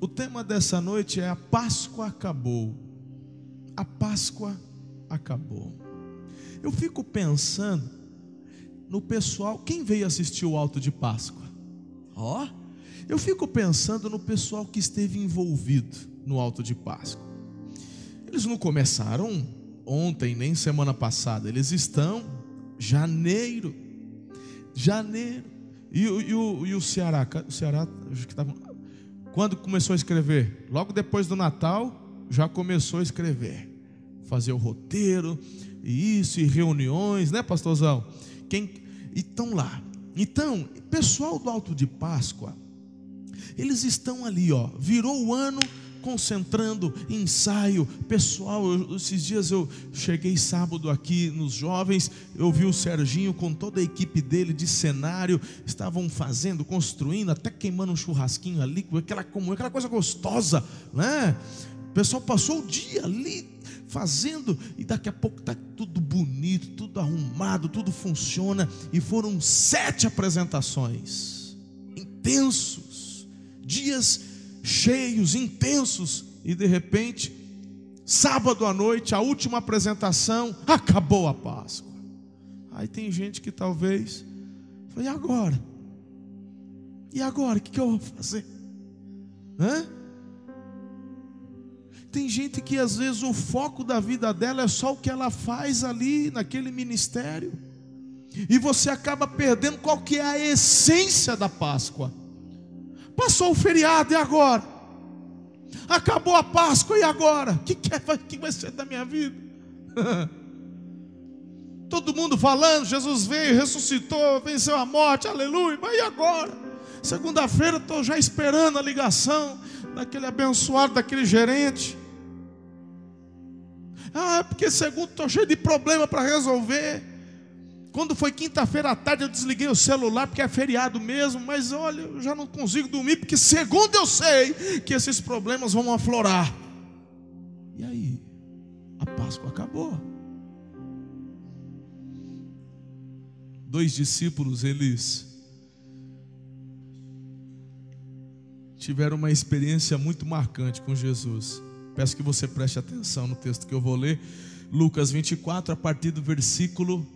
O tema dessa noite é a Páscoa acabou. A Páscoa acabou. Eu fico pensando no pessoal, quem veio assistir o alto de Páscoa? Ó, oh, eu fico pensando no pessoal que esteve envolvido no alto de Páscoa. Eles não começaram ontem nem semana passada, eles estão janeiro. Janeiro. E, e, o, e o Ceará? O Ceará acho que estava quando começou a escrever? Logo depois do Natal, já começou a escrever. Fazer o roteiro, e isso, e reuniões, né, pastorzão? Quem estão lá. Então, pessoal do Alto de Páscoa, eles estão ali, ó. Virou o ano concentrando, ensaio, pessoal. Eu, esses dias eu cheguei sábado aqui nos jovens, eu vi o Serginho com toda a equipe dele de cenário, estavam fazendo, construindo, até queimando um churrasquinho ali, aquela, aquela coisa gostosa, né? O pessoal passou o dia ali fazendo, e daqui a pouco está tudo bonito, tudo arrumado, tudo funciona, e foram sete apresentações, intensos, dias cheios, intensos, e de repente, sábado à noite, a última apresentação, acabou a Páscoa. Aí tem gente que talvez, e agora? E agora? O que, eu vou fazer? Hã? Tem gente que às vezes o foco da vida dela é só o que ela faz ali naquele ministério. E você acaba perdendo qual que é a essência da Páscoa. Passou o feriado e agora? Acabou a Páscoa e agora? O que, que, é, vai ser da minha vida? Todo mundo falando, Jesus veio, ressuscitou, venceu a morte, aleluia, mas e agora? Segunda-feira estou já esperando a ligação daquele abençoado, daquele gerente. Ah, porque segundo estou cheio de problema para resolver. Quando foi quinta-feira à tarde, eu desliguei o celular, porque é feriado mesmo, mas olha, eu já não consigo dormir, porque segundo eu sei que esses problemas vão aflorar. E aí? A Páscoa acabou. Dois discípulos, eles tiveram uma experiência muito marcante com Jesus. Peço que você preste atenção no texto que eu vou ler, Lucas 24, a partir do versículo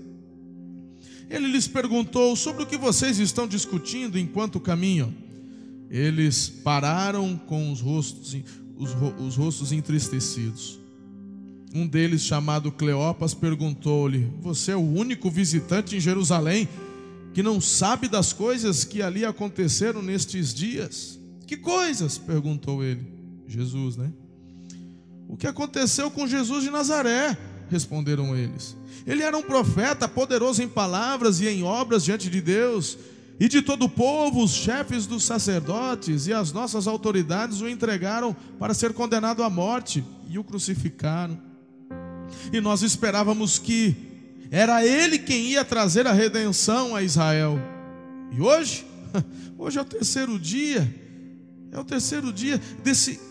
Ele lhes perguntou sobre o que vocês estão discutindo enquanto caminham. Eles pararam com os rostos, os, os rostos entristecidos. Um deles, chamado Cleopas, perguntou-lhe: Você é o único visitante em Jerusalém que não sabe das coisas que ali aconteceram nestes dias? Que coisas? perguntou ele. Jesus, né? O que aconteceu com Jesus de Nazaré? Responderam eles. Ele era um profeta, poderoso em palavras e em obras diante de Deus. E de todo o povo, os chefes dos sacerdotes e as nossas autoridades o entregaram para ser condenado à morte e o crucificaram. E nós esperávamos que era ele quem ia trazer a redenção a Israel. E hoje, hoje é o terceiro dia, é o terceiro dia desse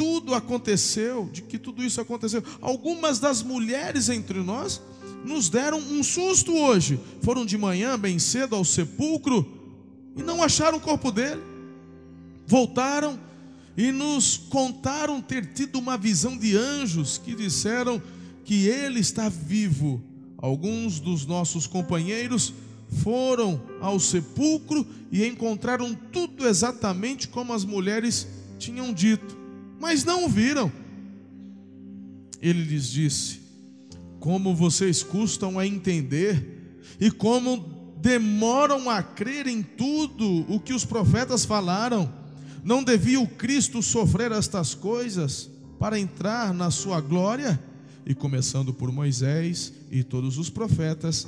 tudo aconteceu, de que tudo isso aconteceu. Algumas das mulheres entre nós nos deram um susto hoje. Foram de manhã, bem cedo, ao sepulcro e não acharam o corpo dele. Voltaram e nos contaram ter tido uma visão de anjos que disseram que ele está vivo. Alguns dos nossos companheiros foram ao sepulcro e encontraram tudo exatamente como as mulheres tinham dito mas não o viram. Ele lhes disse: Como vocês custam a entender e como demoram a crer em tudo o que os profetas falaram. Não devia o Cristo sofrer estas coisas para entrar na sua glória? E começando por Moisés e todos os profetas,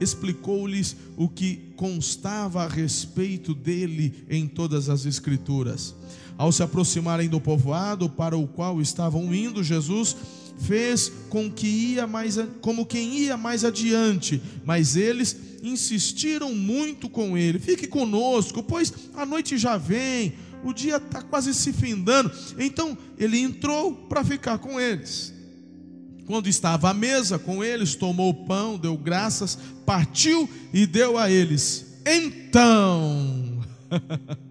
explicou-lhes o que constava a respeito dele em todas as Escrituras. Ao se aproximarem do povoado para o qual estavam indo, Jesus fez com que ia mais como quem ia mais adiante, mas eles insistiram muito com ele: "Fique conosco, pois a noite já vem, o dia está quase se findando". Então ele entrou para ficar com eles. Quando estava à mesa com eles, tomou o pão, deu graças, partiu e deu a eles. Então,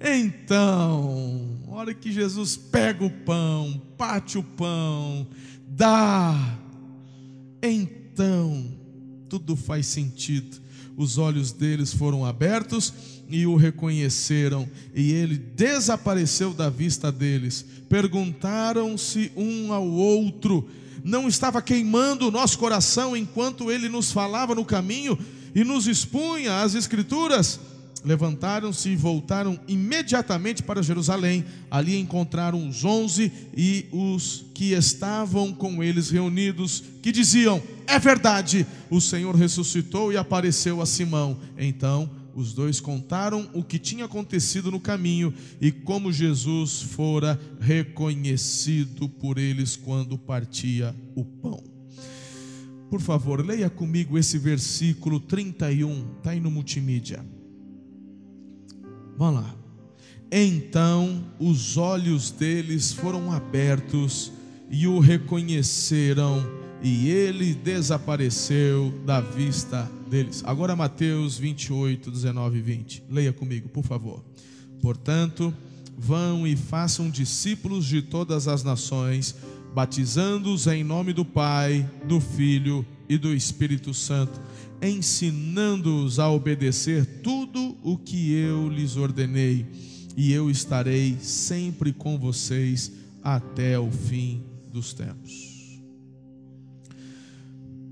então, hora que Jesus pega o pão, parte o pão, dá, então, tudo faz sentido. Os olhos deles foram abertos e o reconheceram, e ele desapareceu da vista deles. Perguntaram-se um ao outro: não estava queimando o nosso coração enquanto ele nos falava no caminho e nos expunha as Escrituras? Levantaram-se e voltaram imediatamente para Jerusalém. Ali encontraram os onze e os que estavam com eles reunidos, que diziam: É verdade, o Senhor ressuscitou e apareceu a Simão. Então os dois contaram o que tinha acontecido no caminho e como Jesus fora reconhecido por eles quando partia o pão. Por favor, leia comigo esse versículo 31, está aí no multimídia. Vamos lá. Então os olhos deles foram abertos e o reconheceram, e ele desapareceu da vista deles. Agora Mateus 28, 19 e 20. Leia comigo, por favor. Portanto, vão e façam discípulos de todas as nações, batizando-os em nome do Pai, do Filho e do Espírito Santo, ensinando-os a obedecer tudo o que eu lhes ordenei, e eu estarei sempre com vocês até o fim dos tempos.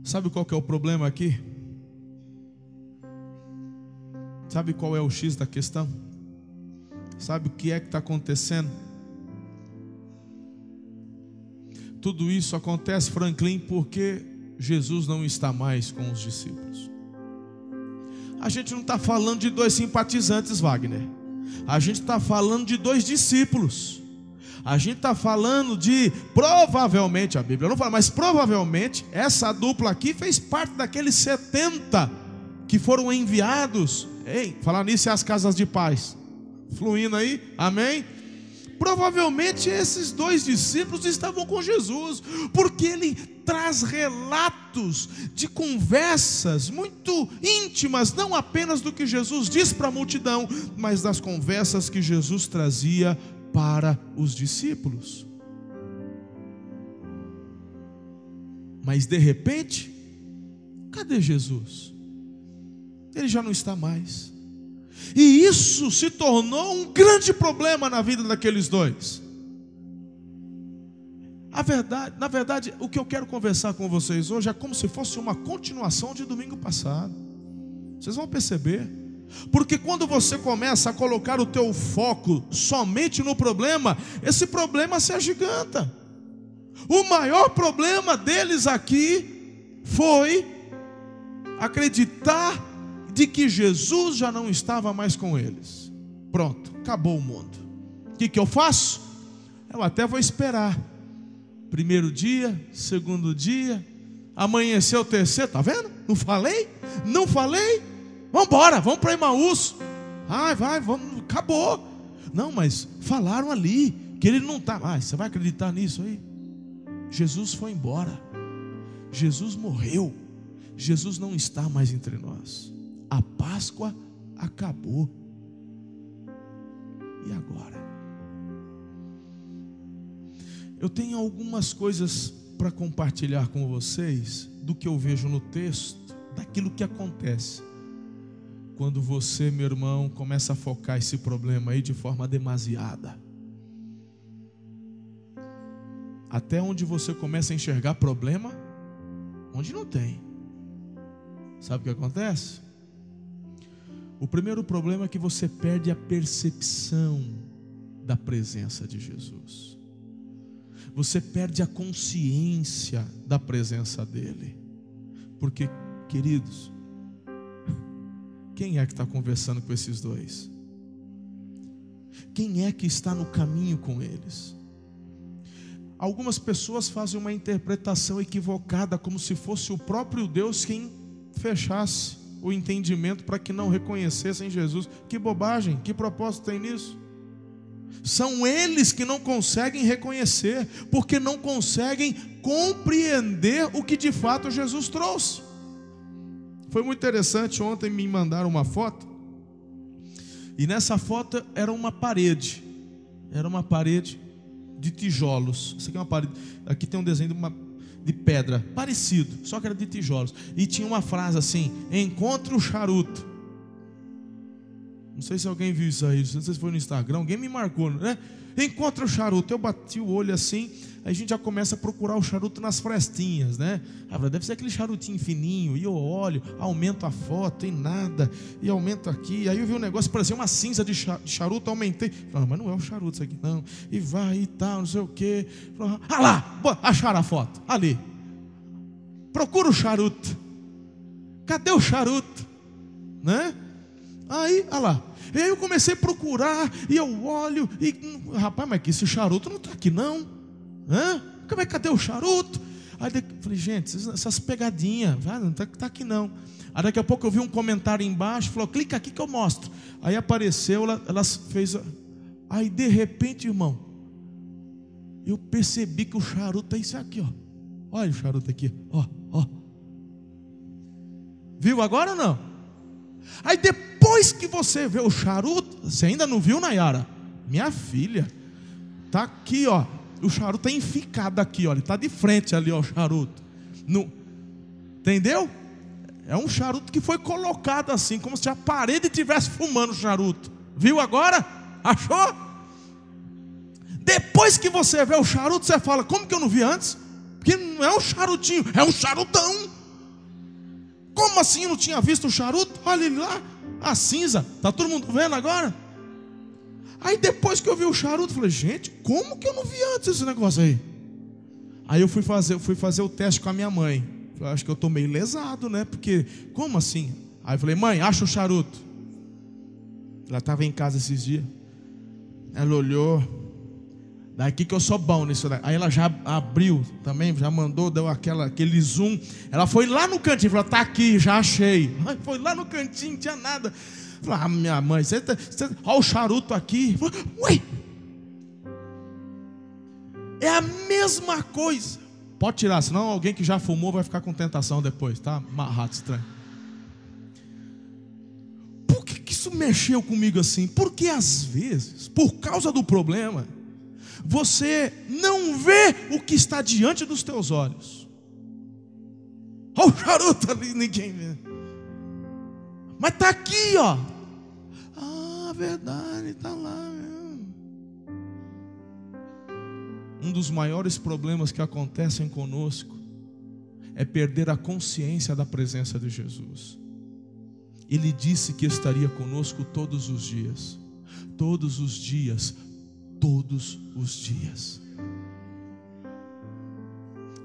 Sabe qual que é o problema aqui? Sabe qual é o X da questão? Sabe o que é que está acontecendo? Tudo isso acontece, Franklin, porque Jesus não está mais com os discípulos. A gente não está falando de dois simpatizantes, Wagner. A gente está falando de dois discípulos. A gente está falando de provavelmente, a Bíblia não fala, mas provavelmente essa dupla aqui fez parte daqueles 70 que foram enviados Ei, falar nisso é as casas de paz. Fluindo aí, amém? Provavelmente esses dois discípulos estavam com Jesus, porque ele traz relatos de conversas muito íntimas, não apenas do que Jesus diz para a multidão, mas das conversas que Jesus trazia para os discípulos. Mas de repente, cadê Jesus? ele já não está mais. E isso se tornou um grande problema na vida daqueles dois. A verdade, na verdade, o que eu quero conversar com vocês hoje é como se fosse uma continuação de domingo passado. Vocês vão perceber. Porque quando você começa a colocar o teu foco somente no problema, esse problema se agiganta. O maior problema deles aqui foi acreditar de que Jesus já não estava mais com eles. Pronto, acabou o mundo. O que, que eu faço? Eu até vou esperar. Primeiro dia, segundo dia, amanheceu o terceiro, tá vendo? Não falei? Não falei? Vamos embora, vamos para Emaús. Ai, vai, vamos, acabou. Não, mas falaram ali que ele não está. Ah, você vai acreditar nisso aí? Jesus foi embora. Jesus morreu. Jesus não está mais entre nós. A Páscoa acabou. E agora? Eu tenho algumas coisas para compartilhar com vocês do que eu vejo no texto, daquilo que acontece quando você, meu irmão, começa a focar esse problema aí de forma demasiada. Até onde você começa a enxergar problema, onde não tem. Sabe o que acontece? O primeiro problema é que você perde a percepção da presença de Jesus. Você perde a consciência da presença dele. Porque, queridos, quem é que está conversando com esses dois? Quem é que está no caminho com eles? Algumas pessoas fazem uma interpretação equivocada, como se fosse o próprio Deus quem fechasse o entendimento para que não reconhecessem Jesus. Que bobagem, que propósito tem nisso? São eles que não conseguem reconhecer, porque não conseguem compreender o que de fato Jesus trouxe. Foi muito interessante, ontem me mandaram uma foto, e nessa foto era uma parede, era uma parede de tijolos. Isso aqui é uma parede, aqui tem um desenho de uma de pedra, parecido, só que era de tijolos. E tinha uma frase assim: encontre o charuto. Não sei se alguém viu isso aí, não sei se foi no Instagram, alguém me marcou, né? Encontra o charuto. Eu bati o olho assim, aí a gente já começa a procurar o charuto nas frestinhas, né? Ah, deve ser aquele charutinho fininho. E eu olho, aumento a foto, tem nada. E aumento aqui. Aí eu vi um negócio, parecia uma cinza de charuto, aumentei. Falei, mas não é o charuto isso aqui, não. E vai e tal, não sei o quê. ah lá, acharam a foto. Ali. Procura o charuto. Cadê o charuto? Aí, olha lá. E aí eu comecei a procurar, e eu olho, e hum, rapaz, mas que esse charuto não está aqui não. Hã? Como é, cadê o charuto? Aí eu falei, gente, essas pegadinhas, não está tá aqui não. Aí daqui a pouco eu vi um comentário embaixo, falou, clica aqui que eu mostro. Aí apareceu, ela, ela fez. Aí de repente, irmão, eu percebi que o charuto é isso aqui, ó. Olha o charuto aqui, ó, ó. Viu agora ou não? Aí depois que você vê o charuto, você ainda não viu, Nayara? Minha filha, tá aqui, ó. O charuto está enficado aqui, ó. Ele está de frente ali, ó, o charuto. No, entendeu? É um charuto que foi colocado assim, como se a parede estivesse fumando o charuto. Viu agora? Achou? Depois que você vê o charuto, você fala: como que eu não vi antes? Porque não é um charutinho, é um charutão. Como assim eu não tinha visto o charuto? Olha ele lá, a cinza. Tá todo mundo vendo agora? Aí depois que eu vi o charuto, falei, gente, como que eu não vi antes esse negócio aí? Aí eu fui fazer, fui fazer o teste com a minha mãe. Eu acho que eu estou meio lesado, né? Porque, como assim? Aí eu falei, mãe, acha o charuto. Ela estava em casa esses dias. Ela olhou, Daqui que eu sou bom nisso. Aí ela já abriu também, já mandou, deu aquela, aquele zoom. Ela foi lá no cantinho, falou: tá aqui, já achei. Aí foi lá no cantinho, não tinha nada. Falei, ah, minha mãe, você, tá, você olha o charuto aqui. É a mesma coisa. Pode tirar, senão alguém que já fumou vai ficar com tentação depois, tá? Marrado estranho. Por que, que isso mexeu comigo assim? Porque às vezes, por causa do problema, você não vê o que está diante dos teus olhos. Olha o charuto ali, ninguém vê. Mas está aqui, ó. Ah, verdade, está lá mesmo. Um dos maiores problemas que acontecem conosco é perder a consciência da presença de Jesus. Ele disse que estaria conosco todos os dias. Todos os dias, todos os dias.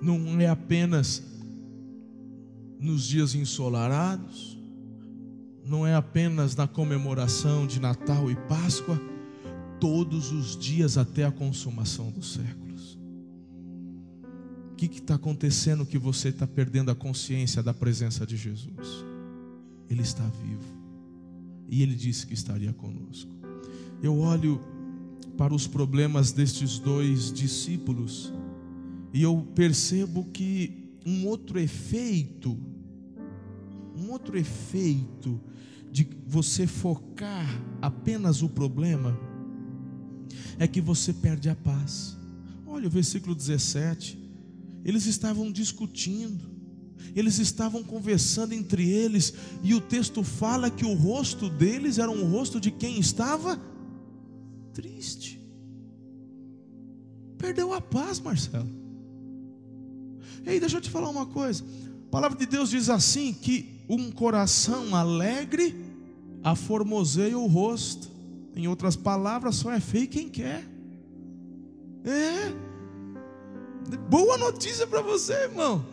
Não é apenas nos dias ensolarados, não é apenas na comemoração de Natal e Páscoa, todos os dias até a consumação dos séculos. O que está acontecendo que você está perdendo a consciência da presença de Jesus? Ele está vivo e ele disse que estaria conosco. Eu olho para os problemas destes dois discípulos. E eu percebo que um outro efeito, um outro efeito de você focar apenas o problema, é que você perde a paz. Olha o versículo 17. Eles estavam discutindo, eles estavam conversando entre eles, e o texto fala que o rosto deles era um rosto de quem estava triste. Perdeu a paz, Marcelo. Ei, deixa eu te falar uma coisa. A palavra de Deus diz assim: que um coração alegre aformoseia o rosto. Em outras palavras, só é feio quem quer. É. Boa notícia para você, irmão.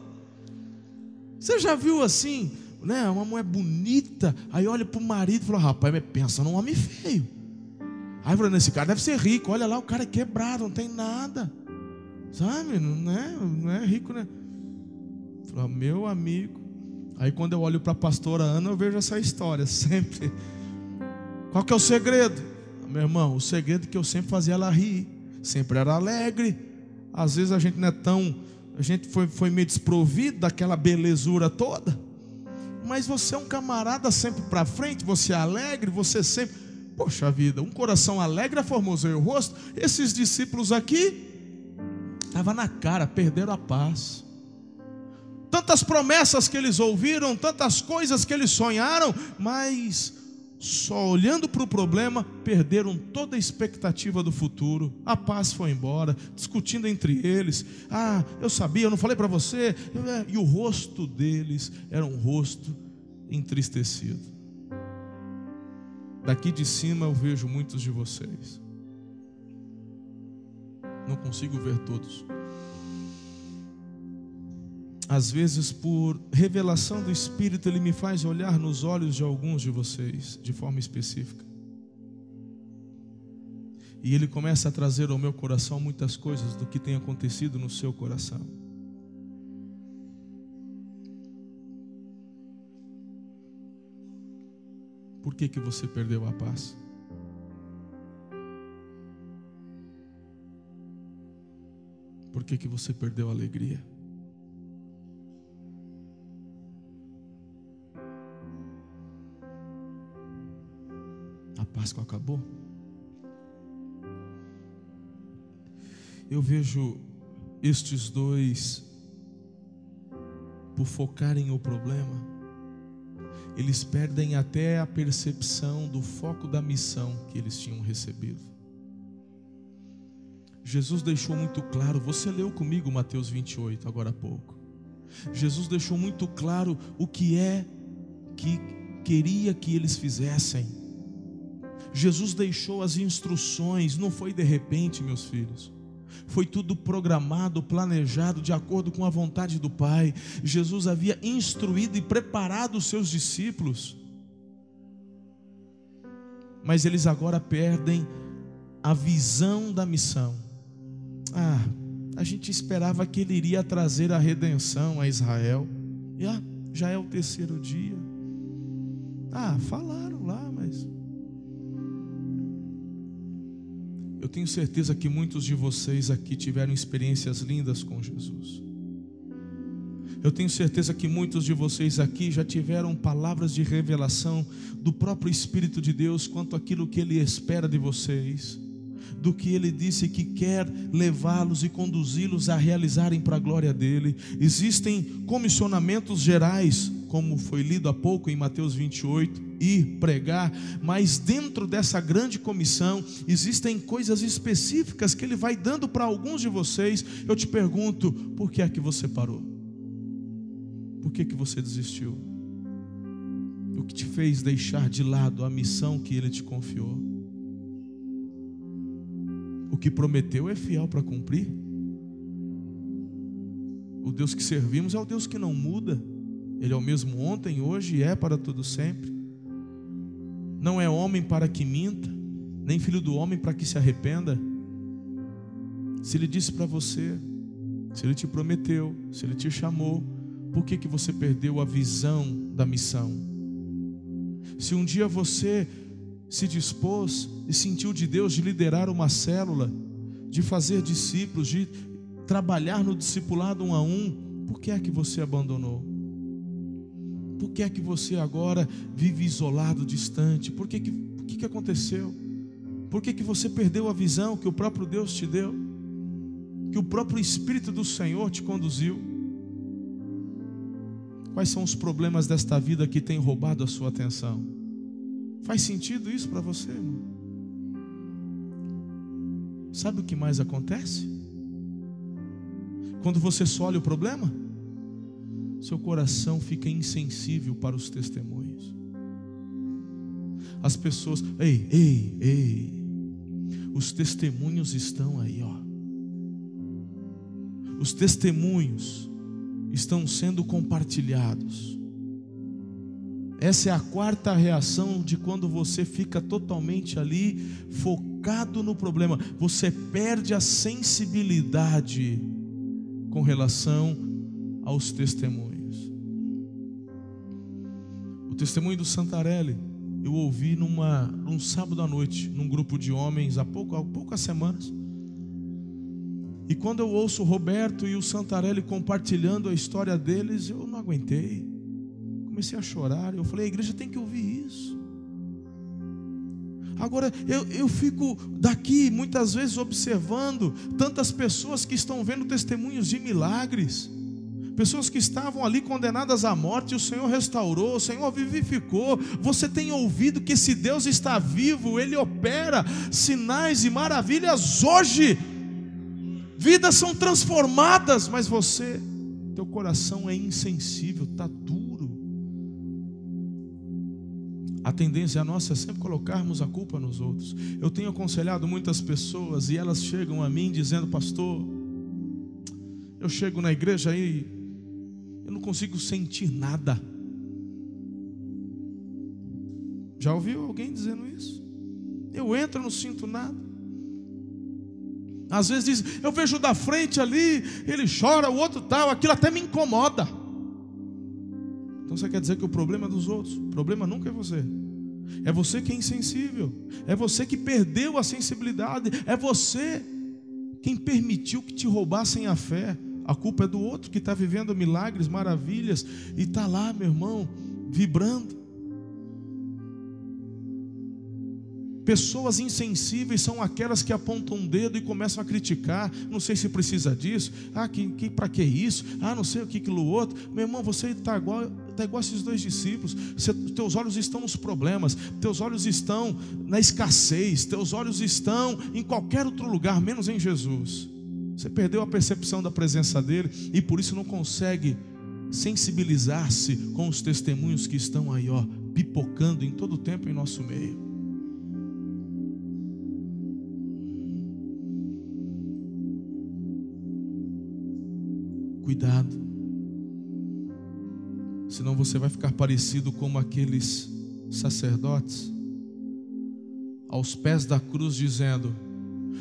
Você já viu assim, né, uma mulher bonita, aí olha para o marido e fala: rapaz, pensa num homem feio. Aí fala: esse cara deve ser rico, olha lá, o cara é quebrado, não tem nada. Sabe? Não é, não é rico, né? Fala, meu amigo. Aí quando eu olho para a pastora Ana, eu vejo essa história sempre. Qual que é o segredo? Meu irmão, o segredo é que eu sempre fazia ela rir, sempre era alegre. Às vezes a gente não é tão, a gente foi, foi meio desprovido daquela belezura toda. Mas você é um camarada sempre para frente, você é alegre, você sempre, poxa vida, um coração alegre formoseia o rosto. Esses discípulos aqui estava na cara, perderam a paz. Tantas promessas que eles ouviram, tantas coisas que eles sonharam, mas só olhando para o problema, perderam toda a expectativa do futuro. A paz foi embora, discutindo entre eles. Ah, eu sabia, eu não falei para você. E o rosto deles era um rosto entristecido. Daqui de cima eu vejo muitos de vocês. Não consigo ver todos às vezes, por revelação do Espírito, Ele me faz olhar nos olhos de alguns de vocês, de forma específica. E Ele começa a trazer ao meu coração muitas coisas do que tem acontecido no seu coração. Por que, que você perdeu a paz? Por que, que você perdeu a alegria? Páscoa acabou? Eu vejo estes dois, por focarem o problema, eles perdem até a percepção do foco da missão que eles tinham recebido. Jesus deixou muito claro, você leu comigo Mateus 28 agora há pouco. Jesus deixou muito claro o que é que queria que eles fizessem. Jesus deixou as instruções, não foi de repente, meus filhos. Foi tudo programado, planejado de acordo com a vontade do Pai. Jesus havia instruído e preparado os seus discípulos. Mas eles agora perdem a visão da missão. Ah, a gente esperava que ele iria trazer a redenção a Israel. E ah, já é o terceiro dia. Ah, falaram lá, mas Eu tenho certeza que muitos de vocês aqui tiveram experiências lindas com Jesus. Eu tenho certeza que muitos de vocês aqui já tiveram palavras de revelação do próprio Espírito de Deus quanto aquilo que Ele espera de vocês, do que Ele disse que quer levá-los e conduzi-los a realizarem para a glória dele. Existem comissionamentos gerais como foi lido há pouco em Mateus 28, ir pregar, mas dentro dessa grande comissão existem coisas específicas que ele vai dando para alguns de vocês. Eu te pergunto, por que é que você parou? Por que que você desistiu? O que te fez deixar de lado a missão que ele te confiou? O que prometeu é fiel para cumprir. O Deus que servimos é o Deus que não muda. Ele é o mesmo ontem, hoje e é para todo sempre. Não é homem para que minta, nem filho do homem para que se arrependa. Se ele disse para você, se ele te prometeu, se ele te chamou, por que que você perdeu a visão da missão? Se um dia você se dispôs e sentiu de Deus de liderar uma célula, de fazer discípulos, de trabalhar no discipulado um a um, por que é que você abandonou? Por que é que você agora vive isolado, distante? Por que que, por que, que aconteceu? Por que, que você perdeu a visão que o próprio Deus te deu? Que o próprio Espírito do Senhor te conduziu? Quais são os problemas desta vida que têm roubado a sua atenção? Faz sentido isso para você, irmão? Sabe o que mais acontece? Quando você só olha o problema? Seu coração fica insensível para os testemunhos. As pessoas, ei, ei, ei, os testemunhos estão aí, ó. Os testemunhos estão sendo compartilhados. Essa é a quarta reação de quando você fica totalmente ali focado no problema. Você perde a sensibilidade com relação aos testemunhos. Testemunho do Santarelli eu ouvi numa, num sábado à noite, num grupo de homens, há, pouco, há poucas semanas. E quando eu ouço o Roberto e o Santarelli compartilhando a história deles, eu não aguentei. Comecei a chorar. Eu falei: a igreja tem que ouvir isso. Agora, eu, eu fico daqui muitas vezes observando tantas pessoas que estão vendo testemunhos de milagres pessoas que estavam ali condenadas à morte, o Senhor restaurou, o Senhor vivificou. Você tem ouvido que esse Deus está vivo, Ele opera sinais e maravilhas hoje. Vidas são transformadas, mas você, teu coração é insensível, está duro. A tendência nossa é sempre colocarmos a culpa nos outros. Eu tenho aconselhado muitas pessoas e elas chegam a mim dizendo, pastor, eu chego na igreja aí eu não consigo sentir nada. Já ouviu alguém dizendo isso? Eu entro, não sinto nada. Às vezes diz, eu vejo da frente ali, ele chora, o outro tal, aquilo até me incomoda. Então você quer dizer que o problema é dos outros? O problema nunca é você. É você que é insensível. É você que perdeu a sensibilidade. É você quem permitiu que te roubassem a fé. A culpa é do outro que está vivendo milagres, maravilhas e está lá, meu irmão, vibrando. Pessoas insensíveis são aquelas que apontam um dedo e começam a criticar. Não sei se precisa disso. Ah, que, que, para que isso? Ah, não sei o que, aquilo outro. Meu irmão, você está igual, tá igual esses dois discípulos. Você, teus olhos estão nos problemas, teus olhos estão na escassez, teus olhos estão em qualquer outro lugar, menos em Jesus. Você perdeu a percepção da presença dele e por isso não consegue sensibilizar-se com os testemunhos que estão aí, ó, pipocando em todo o tempo em nosso meio. Cuidado, senão você vai ficar parecido como aqueles sacerdotes aos pés da cruz dizendo: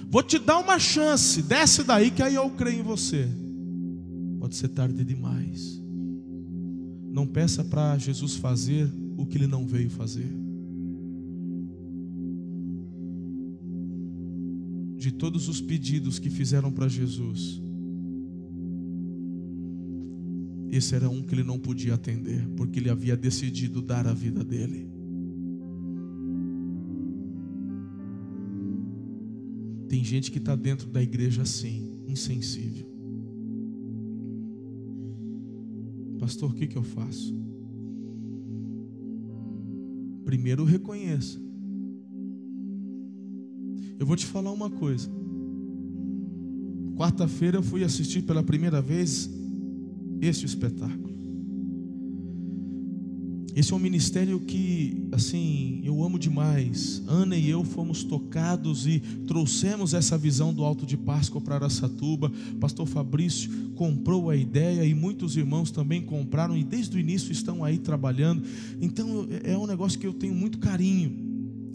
Vou te dar uma chance, desce daí que aí eu creio em você. Pode ser tarde demais. Não peça para Jesus fazer o que ele não veio fazer. De todos os pedidos que fizeram para Jesus, esse era um que ele não podia atender, porque ele havia decidido dar a vida dele. Tem gente que está dentro da igreja assim, insensível. Pastor, o que, que eu faço? Primeiro reconheça. Eu vou te falar uma coisa. Quarta-feira eu fui assistir pela primeira vez este espetáculo. Esse é um ministério que, assim, eu amo demais. Ana e eu fomos tocados e trouxemos essa visão do Alto de Páscoa para Araçatuba. Pastor Fabrício comprou a ideia e muitos irmãos também compraram e desde o início estão aí trabalhando. Então é um negócio que eu tenho muito carinho,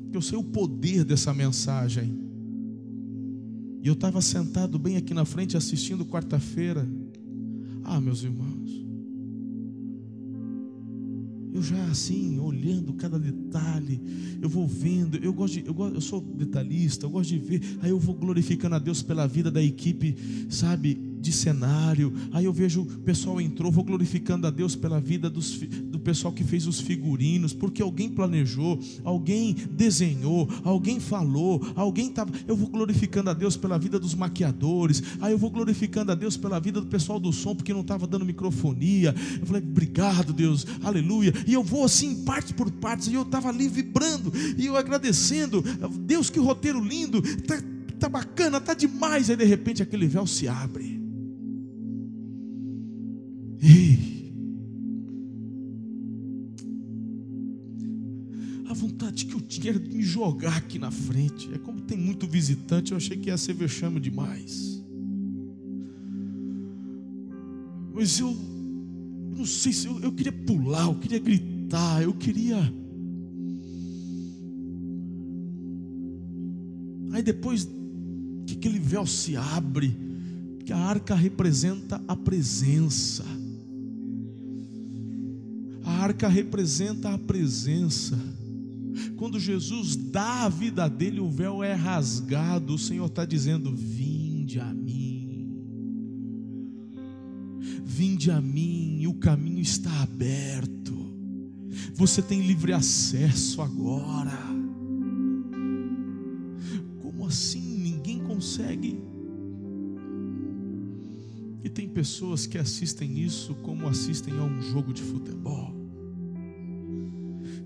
porque eu sei o poder dessa mensagem. E eu estava sentado bem aqui na frente assistindo quarta-feira. Ah, meus irmãos, eu já assim, olhando cada detalhe, eu vou vendo, eu gosto de, eu, gosto, eu sou detalhista, eu gosto de ver, aí eu vou glorificando a Deus pela vida da equipe, sabe, de cenário. Aí eu vejo o pessoal entrou, vou glorificando a Deus pela vida dos, do pessoal que fez os figurinos, porque alguém planejou, alguém desenhou, alguém falou, alguém estava. Eu vou glorificando a Deus pela vida dos maquiadores. Aí eu vou glorificando a Deus pela vida do pessoal do som, porque não estava dando microfonia. Eu falei, obrigado, Deus, aleluia. E eu vou assim, parte por partes, e eu estava ali vibrando, e eu agradecendo. Deus, que roteiro lindo, tá, tá bacana, tá demais. Aí de repente aquele véu se abre. A vontade que eu tinha era de me jogar aqui na frente. É como tem muito visitante, eu achei que ia ser vexame demais. Mas eu, não sei se eu, eu queria pular, eu queria gritar eu queria. Aí depois que aquele véu se abre, que a arca representa a presença. Arca representa a presença. Quando Jesus dá a vida dele, o véu é rasgado. O Senhor está dizendo: Vinde a mim, vinde a mim, o caminho está aberto. Você tem livre acesso agora. Como assim? Ninguém consegue. E tem pessoas que assistem isso como assistem a um jogo de futebol.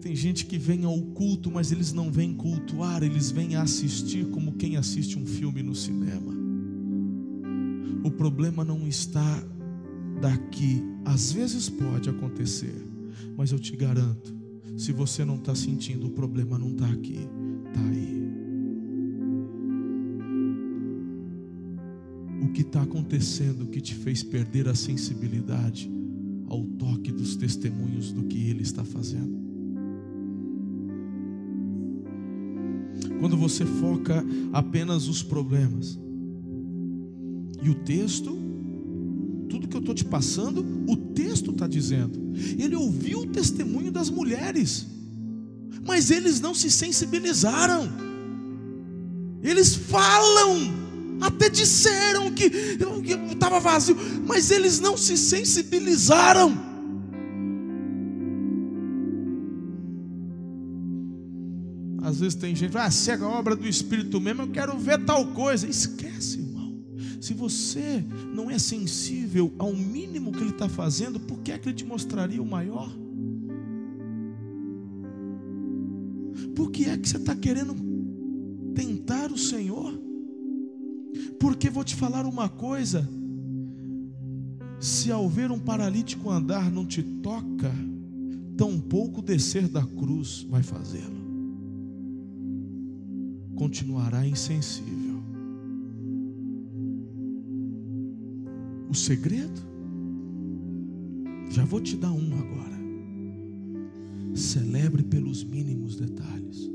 Tem gente que vem ao culto, mas eles não vêm cultuar, eles vêm assistir como quem assiste um filme no cinema. O problema não está daqui, às vezes pode acontecer, mas eu te garanto, se você não está sentindo, o problema não está aqui, está aí. O que está acontecendo que te fez perder a sensibilidade ao toque dos testemunhos do que Ele está fazendo? Quando você foca apenas os problemas. E o texto, tudo que eu estou te passando, o texto está dizendo. Ele ouviu o testemunho das mulheres, mas eles não se sensibilizaram. Eles falam, até disseram que estava vazio, mas eles não se sensibilizaram. Às vezes tem gente, ah, cega a obra do Espírito mesmo, eu quero ver tal coisa. Esquece, irmão. Se você não é sensível ao mínimo que ele está fazendo, por que é que ele te mostraria o maior? Por que é que você está querendo tentar o Senhor? Porque vou te falar uma coisa: se ao ver um paralítico andar não te toca, tampouco descer da cruz vai fazê-lo continuará insensível. O segredo? Já vou te dar um agora. Celebre pelos mínimos detalhes.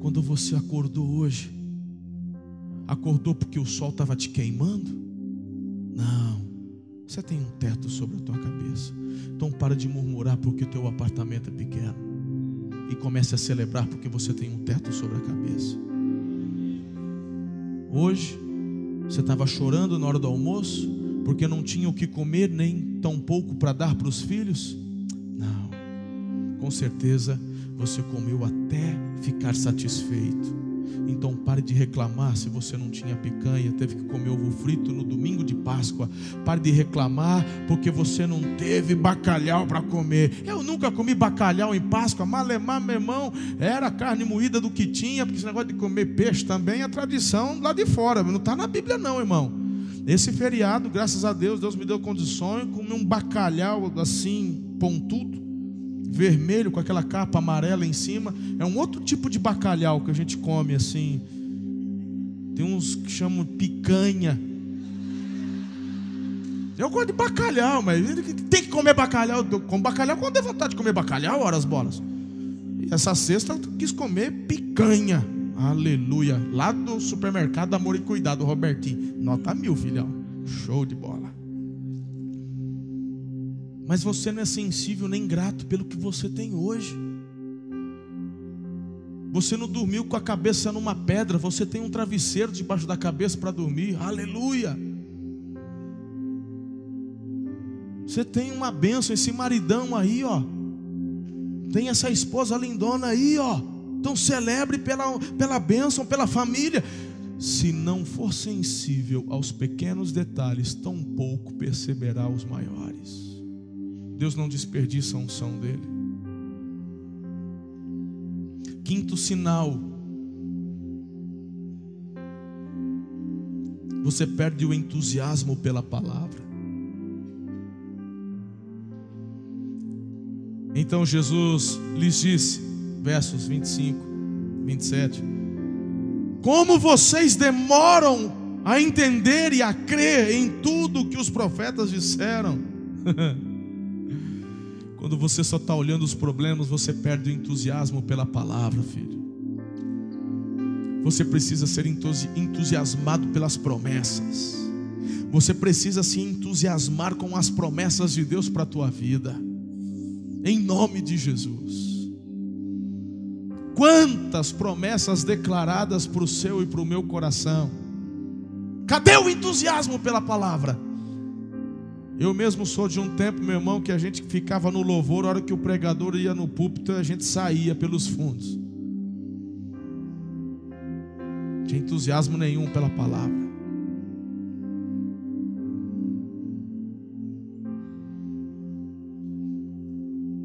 Quando você acordou hoje, acordou porque o sol estava te queimando? Não. Você tem um teto sobre a tua cabeça. Então para de murmurar porque o teu apartamento é pequeno e comece a celebrar porque você tem um teto sobre a cabeça. Hoje, você estava chorando na hora do almoço porque não tinha o que comer nem tão pouco para dar para os filhos? Não, com certeza você comeu até ficar satisfeito. Então pare de reclamar se você não tinha picanha, teve que comer ovo frito no domingo de Páscoa. Pare de reclamar porque você não teve bacalhau para comer. Eu nunca comi bacalhau em Páscoa, malemar, meu irmão, era carne moída do que tinha, porque esse negócio de comer peixe também é tradição lá de fora, não está na Bíblia não, irmão. Esse feriado, graças a Deus, Deus me deu condições, comer um bacalhau assim, pontudo vermelho com aquela capa amarela em cima. É um outro tipo de bacalhau que a gente come assim. Tem uns que chamam picanha. Eu gosto de bacalhau, mas tem que comer bacalhau. Com bacalhau, quando é vontade de comer bacalhau, horas bolas. E essa sexta eu quis comer picanha. Aleluia. Lá do supermercado Amor e Cuidado, Robertinho. Nota mil, filhão. Show de bola. Mas você não é sensível nem grato pelo que você tem hoje. Você não dormiu com a cabeça numa pedra, você tem um travesseiro debaixo da cabeça para dormir. Aleluia! Você tem uma benção, esse maridão aí, ó. Tem essa esposa lindona aí, ó. Então celebre pela, pela bênção, pela família. Se não for sensível aos pequenos detalhes, tão pouco perceberá os maiores. Deus não desperdiça a unção dele. Quinto sinal. Você perde o entusiasmo pela palavra. Então Jesus lhes disse, versos 25, 27. Como vocês demoram a entender e a crer em tudo que os profetas disseram. Quando você só está olhando os problemas, você perde o entusiasmo pela palavra, filho. Você precisa ser entusiasmado pelas promessas. Você precisa se entusiasmar com as promessas de Deus para a tua vida. Em nome de Jesus. Quantas promessas declaradas para o seu e para o meu coração. Cadê o entusiasmo pela palavra? Eu mesmo sou de um tempo, meu irmão, que a gente ficava no louvor, a hora que o pregador ia no púlpito, a gente saía pelos fundos. Não tinha entusiasmo nenhum pela palavra.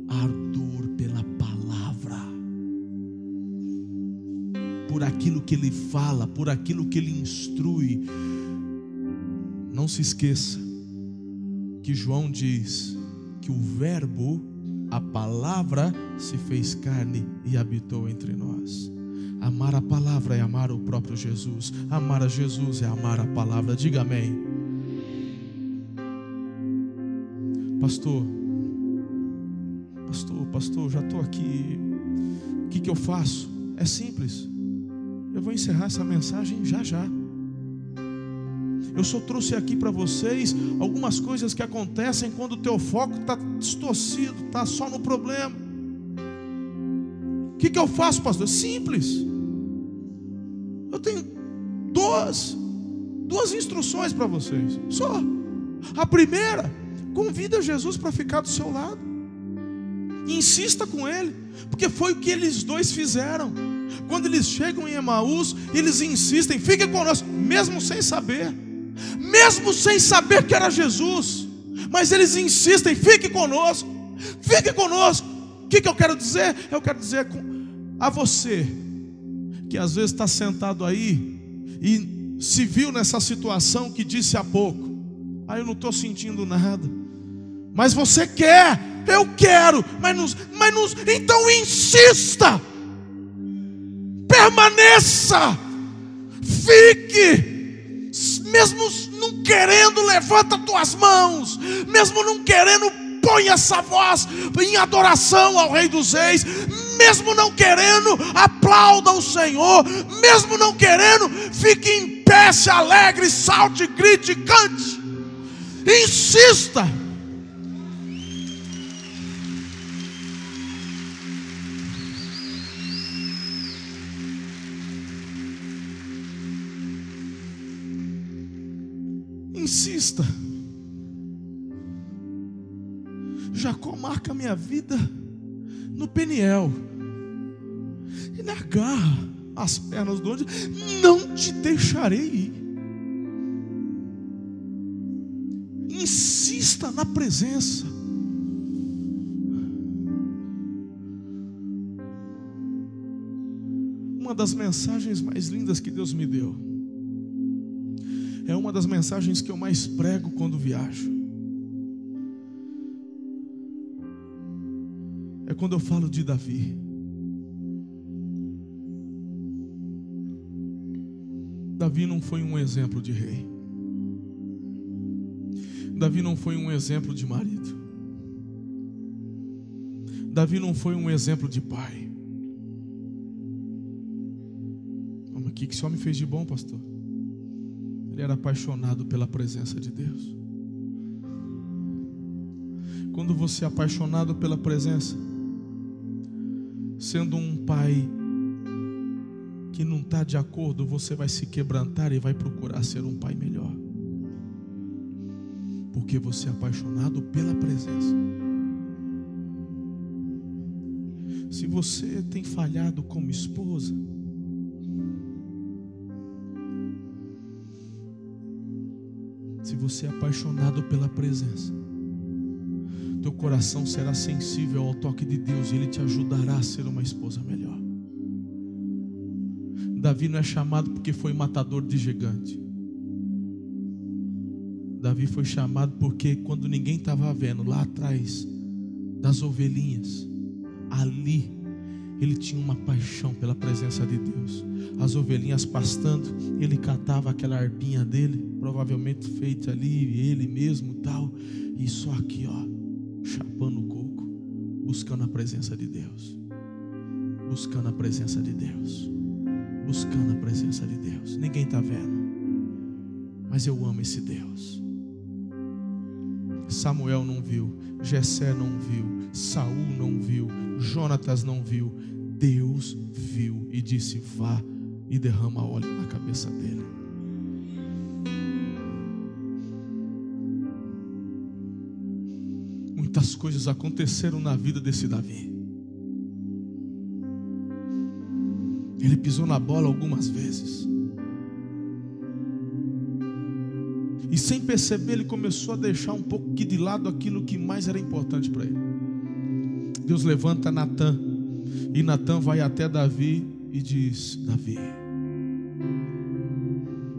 Ardor pela palavra. Por aquilo que ele fala, por aquilo que ele instrui. Não se esqueça que João diz que o Verbo, a palavra, se fez carne e habitou entre nós. Amar a palavra é amar o próprio Jesus. Amar a Jesus é amar a palavra. Diga amém. Pastor, pastor, pastor, já estou aqui. O que, que eu faço? É simples. Eu vou encerrar essa mensagem já já. Eu só trouxe aqui para vocês algumas coisas que acontecem quando o teu foco está distorcido, está só no problema. O que, que eu faço, pastor? Simples. Eu tenho duas, duas instruções para vocês. Só. A primeira, convida Jesus para ficar do seu lado. Insista com ele, porque foi o que eles dois fizeram. Quando eles chegam em Emaús, eles insistem, fique conosco, mesmo sem saber mesmo sem saber que era Jesus, mas eles insistem: fique conosco, fique conosco. O que, que eu quero dizer? Eu quero dizer a você que às vezes está sentado aí e se viu nessa situação que disse há pouco: ah, eu não estou sentindo nada, mas você quer, eu quero, mas, nos, mas nos, então insista, permaneça, fique mesmo não querendo, levanta tuas mãos, mesmo não querendo, põe essa voz em adoração ao Rei dos Reis, mesmo não querendo, aplauda o Senhor, mesmo não querendo, fique em pé, se alegre, salte, grite, cante, insista. Jacó marca minha vida no Peniel. Ele agarra as pernas do anjo, não te deixarei ir. Insista na presença. Uma das mensagens mais lindas que Deus me deu é uma das mensagens que eu mais prego quando viajo. É quando eu falo de Davi. Davi não foi um exemplo de rei. Davi não foi um exemplo de marido. Davi não foi um exemplo de pai. O que esse homem fez de bom, pastor? Ele era apaixonado pela presença de Deus. Quando você é apaixonado pela presença, sendo um pai que não está de acordo, você vai se quebrantar e vai procurar ser um pai melhor. Porque você é apaixonado pela presença. Se você tem falhado como esposa, você é apaixonado pela presença, teu coração será sensível ao toque de Deus e Ele te ajudará a ser uma esposa melhor. Davi não é chamado porque foi matador de gigante. Davi foi chamado porque quando ninguém estava vendo, lá atrás das ovelhinhas, ali ele tinha uma paixão pela presença de Deus. As ovelhinhas pastando, ele catava aquela arpinha dele, provavelmente feita ali, ele mesmo tal, e só aqui, ó, chapando o coco. buscando a presença de Deus. Buscando a presença de Deus. Buscando a presença de Deus. Ninguém está vendo. Mas eu amo esse Deus. Samuel não viu, Jessé não viu, Saul não viu, Jonatas não viu. Deus viu e disse: Vá e derrama óleo na cabeça dele. Muitas coisas aconteceram na vida desse Davi. Ele pisou na bola algumas vezes. Sem perceber, ele começou a deixar um pouco de lado aquilo que mais era importante para ele. Deus levanta Natan. E Natan vai até Davi e diz: Davi,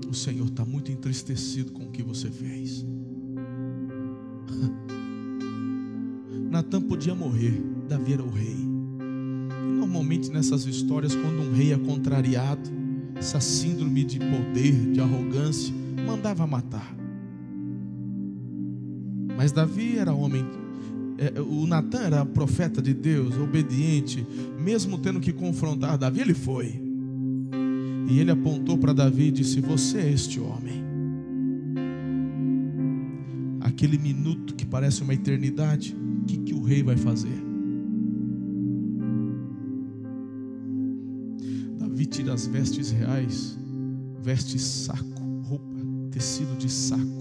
o Senhor está muito entristecido com o que você fez. Natan podia morrer, Davi era o rei. E normalmente nessas histórias, quando um rei é contrariado, essa síndrome de poder, de arrogância, mandava matar. Mas Davi era homem, é, o Natan era profeta de Deus, obediente, mesmo tendo que confrontar Davi, ele foi. E ele apontou para Davi e disse: Você é este homem. Aquele minuto que parece uma eternidade, o que, que o rei vai fazer? Davi tira as vestes reais, veste saco, roupa, tecido de saco,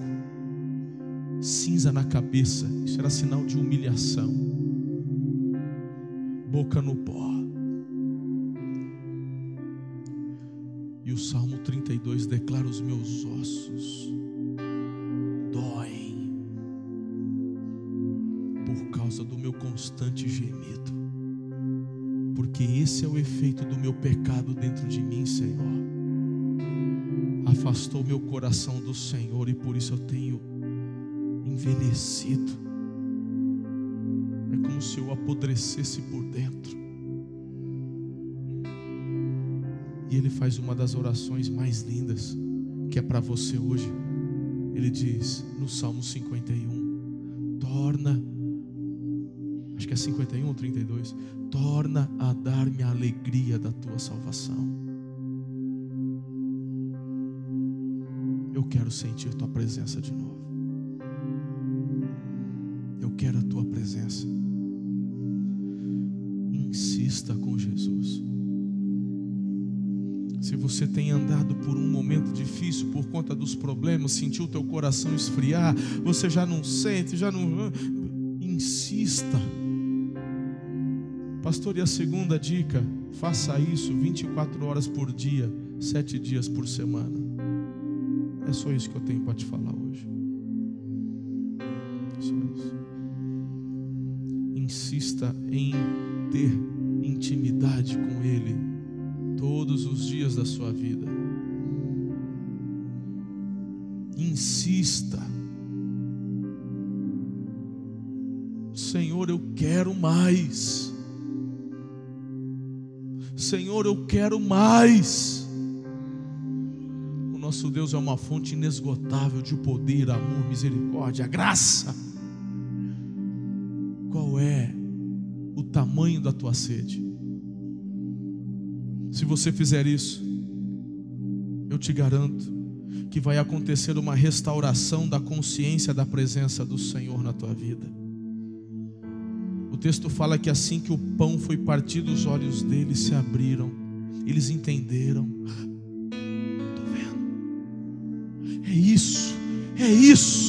cinza na cabeça, isso era sinal de humilhação, boca no pó. E o Salmo 32 declara: Os meus ossos doem por causa do meu constante gemido, porque esse é o efeito do meu pecado dentro de mim, Senhor. Afastou meu coração do Senhor e por isso eu tenho envelhecido. É como se eu apodrecesse por dentro. E ele faz uma das orações mais lindas, que é para você hoje. Ele diz no Salmo 51: Torna, acho que é 51 ou 32, torna a dar-me a alegria da tua salvação. Eu quero sentir tua presença de novo. Quero a tua presença. Insista com Jesus. Se você tem andado por um momento difícil por conta dos problemas, sentiu o teu coração esfriar, você já não sente, já não. Insista. Pastor, e a segunda dica? Faça isso 24 horas por dia, sete dias por semana. É só isso que eu tenho para te falar hoje. Em ter intimidade com Ele todos os dias da sua vida. Insista. Senhor, eu quero mais. Senhor, eu quero mais. O nosso Deus é uma fonte inesgotável de poder, amor, misericórdia, graça. Tamanho da tua sede? Se você fizer isso, eu te garanto que vai acontecer uma restauração da consciência da presença do Senhor na tua vida. O texto fala que assim que o pão foi partido, os olhos deles se abriram, eles entenderam. Estou vendo? É isso, é isso.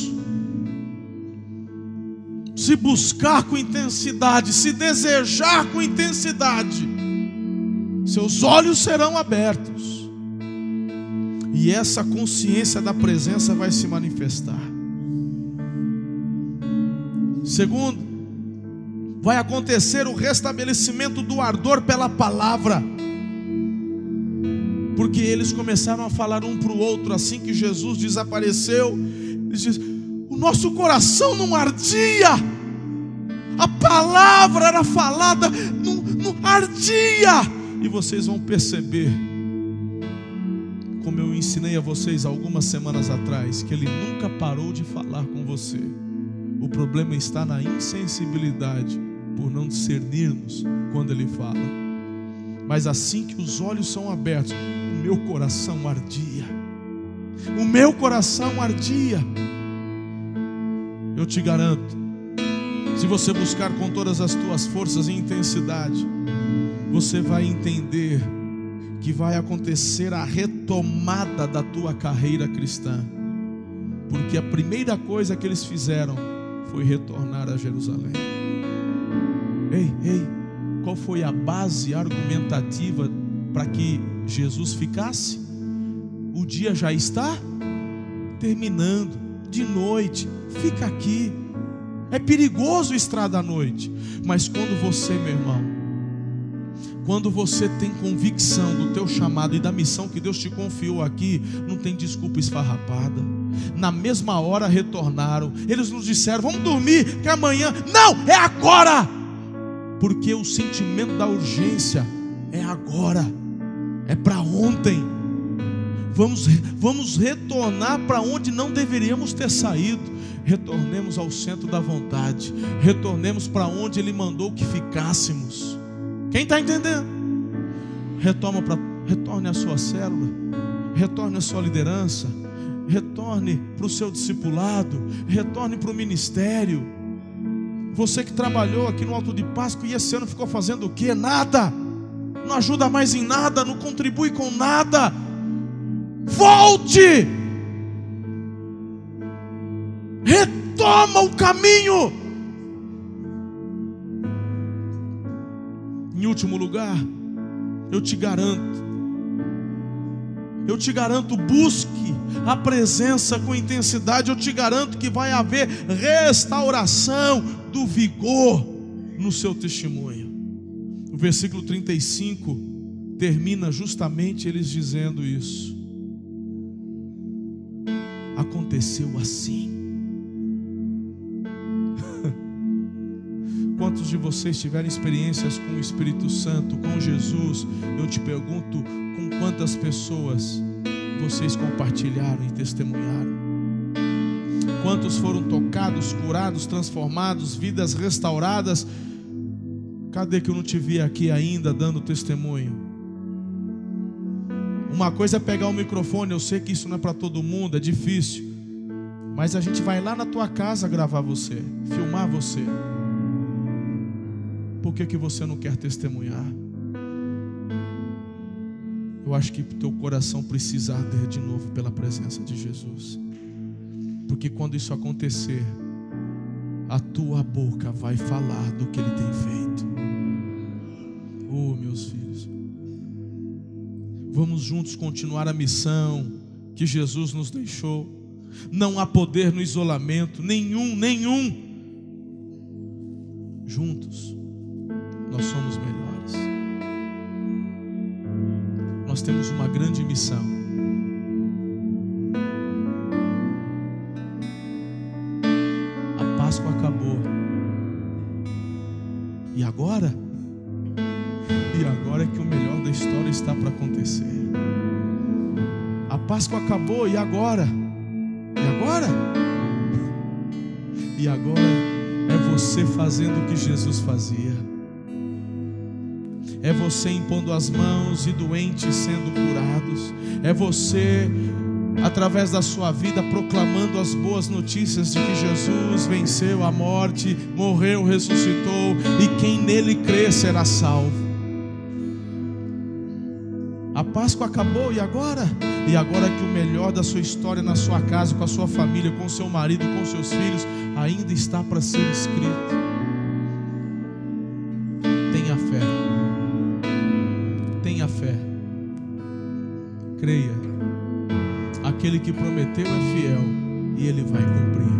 Se buscar com intensidade, se desejar com intensidade, seus olhos serão abertos, e essa consciência da presença vai se manifestar. Segundo, vai acontecer o restabelecimento do ardor pela palavra, porque eles começaram a falar um para o outro assim que Jesus desapareceu. Eles dizem, o nosso coração não ardia, a palavra era falada, não, não ardia e vocês vão perceber, como eu ensinei a vocês algumas semanas atrás, que Ele nunca parou de falar com você. O problema está na insensibilidade por não discernirmos quando Ele fala. Mas assim que os olhos são abertos, o meu coração ardia. O meu coração ardia. Eu te garanto, se você buscar com todas as tuas forças e intensidade, você vai entender que vai acontecer a retomada da tua carreira cristã. Porque a primeira coisa que eles fizeram foi retornar a Jerusalém. Ei, ei, qual foi a base argumentativa para que Jesus ficasse? O dia já está terminando, de noite, fica aqui. É perigoso estrada à noite, mas quando você, meu irmão, quando você tem convicção do teu chamado e da missão que Deus te confiou aqui, não tem desculpa esfarrapada. Na mesma hora retornaram. Eles nos disseram: "Vamos dormir, que amanhã". Não, é agora. Porque o sentimento da urgência é agora. É para ontem. Vamos, vamos retornar para onde não deveríamos ter saído. Retornemos ao centro da vontade. Retornemos para onde Ele mandou que ficássemos. Quem está entendendo? Retoma pra, retorne à sua célula, retorne à sua liderança, retorne para o seu discipulado, retorne para o ministério. Você que trabalhou aqui no Alto de Páscoa e esse ano ficou fazendo o que? Nada, não ajuda mais em nada, não contribui com nada. Volte, retoma o caminho. Em último lugar, eu te garanto, eu te garanto, busque a presença com intensidade, eu te garanto que vai haver restauração do vigor no seu testemunho. O versículo 35 termina justamente eles dizendo isso. Aconteceu assim. Quantos de vocês tiveram experiências com o Espírito Santo, com Jesus? Eu te pergunto, com quantas pessoas vocês compartilharam e testemunharam? Quantos foram tocados, curados, transformados, vidas restauradas? Cadê que eu não te vi aqui ainda dando testemunho? Uma coisa é pegar o microfone, eu sei que isso não é para todo mundo, é difícil. Mas a gente vai lá na tua casa gravar você, filmar você. Por que, que você não quer testemunhar? Eu acho que teu coração precisa arder de novo pela presença de Jesus. Porque quando isso acontecer, a tua boca vai falar do que ele tem feito. Oh, meus filhos. Vamos juntos continuar a missão que Jesus nos deixou. Não há poder no isolamento, nenhum, nenhum. Juntos nós somos melhores. Nós temos uma grande missão. A Páscoa acabou. E agora? E agora é que o melhor da história está para acontecer. A Páscoa acabou e agora? E agora? E agora é você fazendo o que Jesus fazia é você impondo as mãos e doentes sendo curados, é você, através da sua vida, proclamando as boas notícias de que Jesus venceu a morte, morreu, ressuscitou e quem nele crê será salvo. A Páscoa acabou e agora? E agora que o melhor da sua história na sua casa, com a sua família, com seu marido, com seus filhos, ainda está para ser escrito. Que prometeu é fiel e ele vai cumprir.